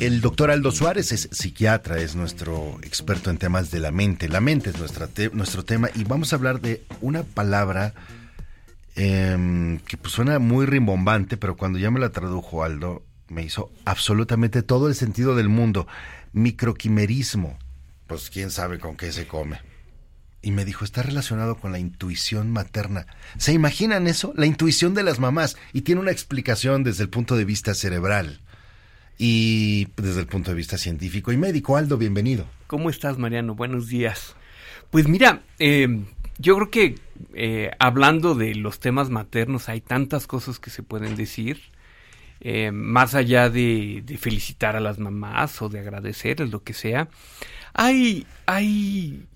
El doctor Aldo Suárez es psiquiatra, es nuestro experto en temas de la mente. La mente es nuestra nuestro tema y vamos a hablar de una palabra eh, que pues suena muy rimbombante, pero cuando ya me la tradujo Aldo, me hizo absolutamente todo el sentido del mundo. Microquimerismo. Pues quién sabe con qué se come. Y me dijo, está relacionado con la intuición materna. ¿Se imaginan eso? La intuición de las mamás. Y tiene una explicación desde el punto de vista cerebral y desde el punto de vista científico y médico. Aldo, bienvenido. ¿Cómo estás, Mariano? Buenos días. Pues mira, eh, yo creo que eh, hablando de los temas maternos hay tantas cosas que se pueden decir. Eh, más allá de, felicitar a las mamás o de agradecerles, lo que sea, hay, hay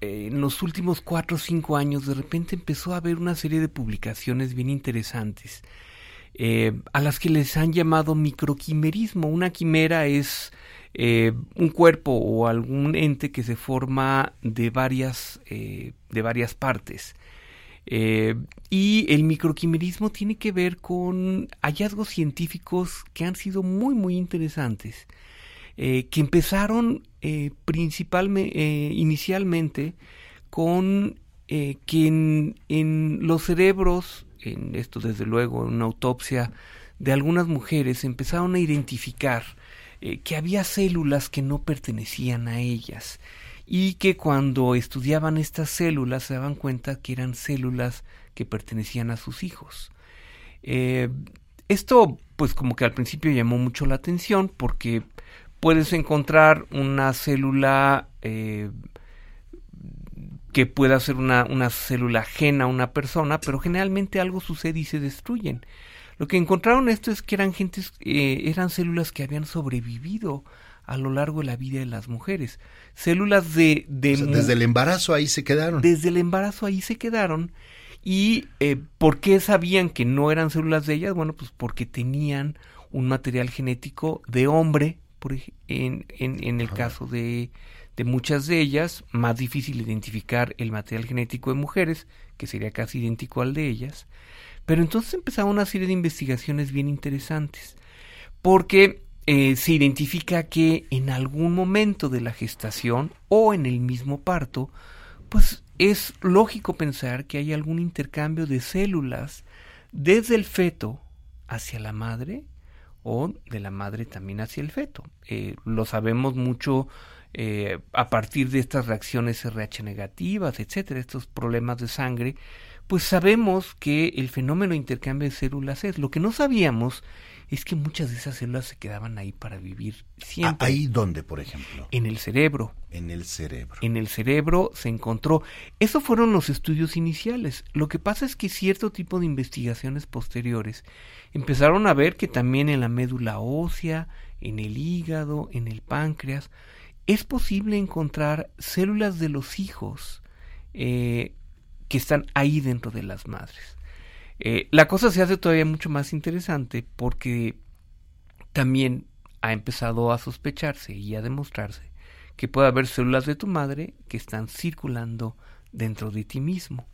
en los últimos cuatro o cinco años de repente empezó a haber una serie de publicaciones bien interesantes eh, a las que les han llamado microquimerismo. Una quimera es eh, un cuerpo o algún ente que se forma de varias, eh, de varias partes. Y el microquimerismo tiene que ver con hallazgos científicos que han sido muy, muy interesantes, que empezaron principalmente, inicialmente con que en los cerebros en esto desde luego, en una autopsia de algunas mujeres, empezaron a identificar eh, que había células que no pertenecían a ellas y que cuando estudiaban estas células se daban cuenta que eran células que pertenecían a sus hijos. Eh, esto pues como que al principio llamó mucho la atención porque puedes encontrar una célula eh, que pueda ser una, una célula ajena a una persona, pero generalmente algo sucede y se destruyen. Lo que encontraron esto es que eran gentes, eh, eran células que habían sobrevivido a lo largo de la vida de las mujeres. Células de... de o sea, desde el embarazo ahí se quedaron. Desde el embarazo ahí se quedaron. ¿Y eh, por qué sabían que no eran células de ellas? Bueno, pues porque tenían un material genético de hombre, por, en, en, en el caso de, de muchas de ellas, más difícil identificar el material genético de mujeres, que sería casi idéntico al de ellas. Pero entonces empezaron una serie de investigaciones bien interesantes, porque eh, se identifica que en algún momento de la gestación o en el mismo parto, pues es lógico pensar que hay algún intercambio de células desde el feto hacia la madre o de la madre también hacia el feto. Eh, lo sabemos mucho eh, a partir de estas reacciones RH negativas, etcétera, estos problemas de sangre, pues sabemos que el fenómeno de intercambio de células es. Lo que no sabíamos es que muchas de esas células se quedaban ahí para vivir siempre. ¿Ahí dónde, por ejemplo? En el cerebro. En el cerebro. En el cerebro se encontró. Esos fueron los estudios iniciales. Lo que pasa es que cierto tipo de investigaciones posteriores empezaron a ver que también en la médula ósea, en el hígado, en el páncreas, es posible encontrar células de los hijos eh, que están ahí dentro de las madres. Eh, la cosa se hace todavía mucho más interesante porque también ha empezado a sospecharse y a demostrarse que puede haber células de tu madre que están circulando dentro de ti mismo.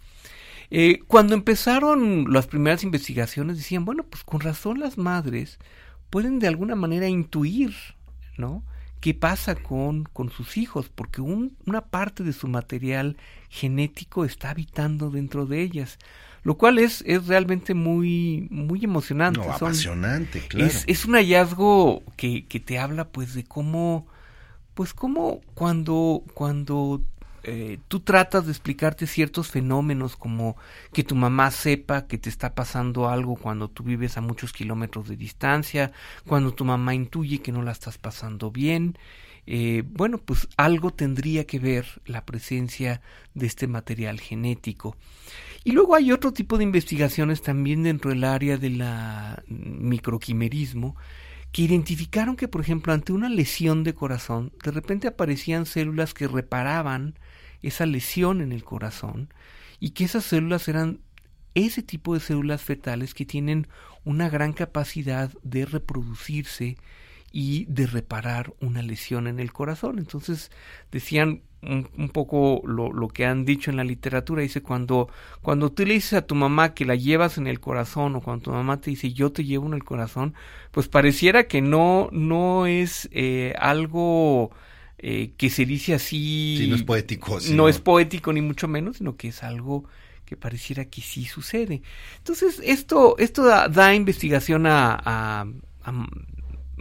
Eh, cuando empezaron las primeras investigaciones decían, bueno, pues con razón las madres pueden de alguna manera intuir, ¿no? Qué pasa con, con sus hijos, porque un, una parte de su material genético está habitando dentro de ellas, lo cual es, es realmente muy, muy emocionante. No, apasionante, claro. Es, es un hallazgo que, que te habla pues de cómo, pues cómo cuando, cuando eh, tú tratas de explicarte ciertos fenómenos como que tu mamá sepa que te está pasando algo cuando tú vives a muchos kilómetros de distancia, cuando tu mamá intuye que no la estás pasando bien, eh, bueno, pues algo tendría que ver la presencia de este material genético. Y luego hay otro tipo de investigaciones también dentro del área del microquimerismo que identificaron que, por ejemplo, ante una lesión de corazón, de repente aparecían células que reparaban esa lesión en el corazón y que esas células eran ese tipo de células fetales que tienen una gran capacidad de reproducirse y de reparar una lesión en el corazón. Entonces decían un, poco lo, lo, que han dicho en la literatura, dice cuando, cuando tú le dices a tu mamá que la llevas en el corazón o cuando tu mamá te dice yo te llevo en el corazón, pues pareciera que no, no es eh, algo eh, que se dice así. Sí, no es poético. no es poético ni mucho menos, sino que es algo que pareciera que sí sucede. Entonces, esto, esto da, investigación a, a,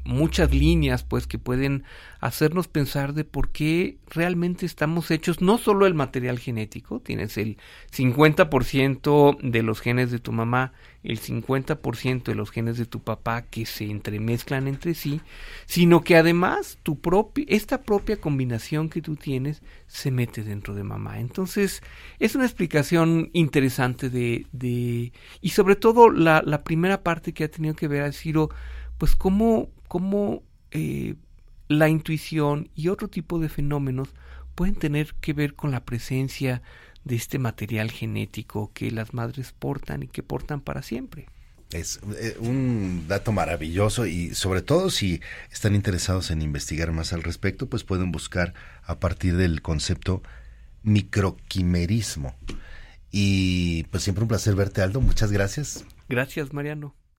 muchas líneas pues que pueden hacernos pensar de por qué realmente estamos hechos no solo el material genético, tienes el 50% de los genes de tu mamá, el 50% de los genes de tu papá que se entremezclan entre sí, sino que además tu propia esta propia combinación que tú tienes se mete dentro de mamá. Entonces, es una explicación interesante de, de y sobre todo la, la primera parte que ha tenido que ver ha sido pues cómo cómo eh, la intuición y otro tipo de fenómenos pueden tener que ver con la presencia de este material genético que las madres portan y que portan para siempre. Es eh, un dato maravilloso y sobre todo si están interesados en investigar más al respecto, pues pueden buscar a partir del concepto microquimerismo. Y pues siempre un placer verte, Aldo. Muchas gracias. Gracias, Mariano.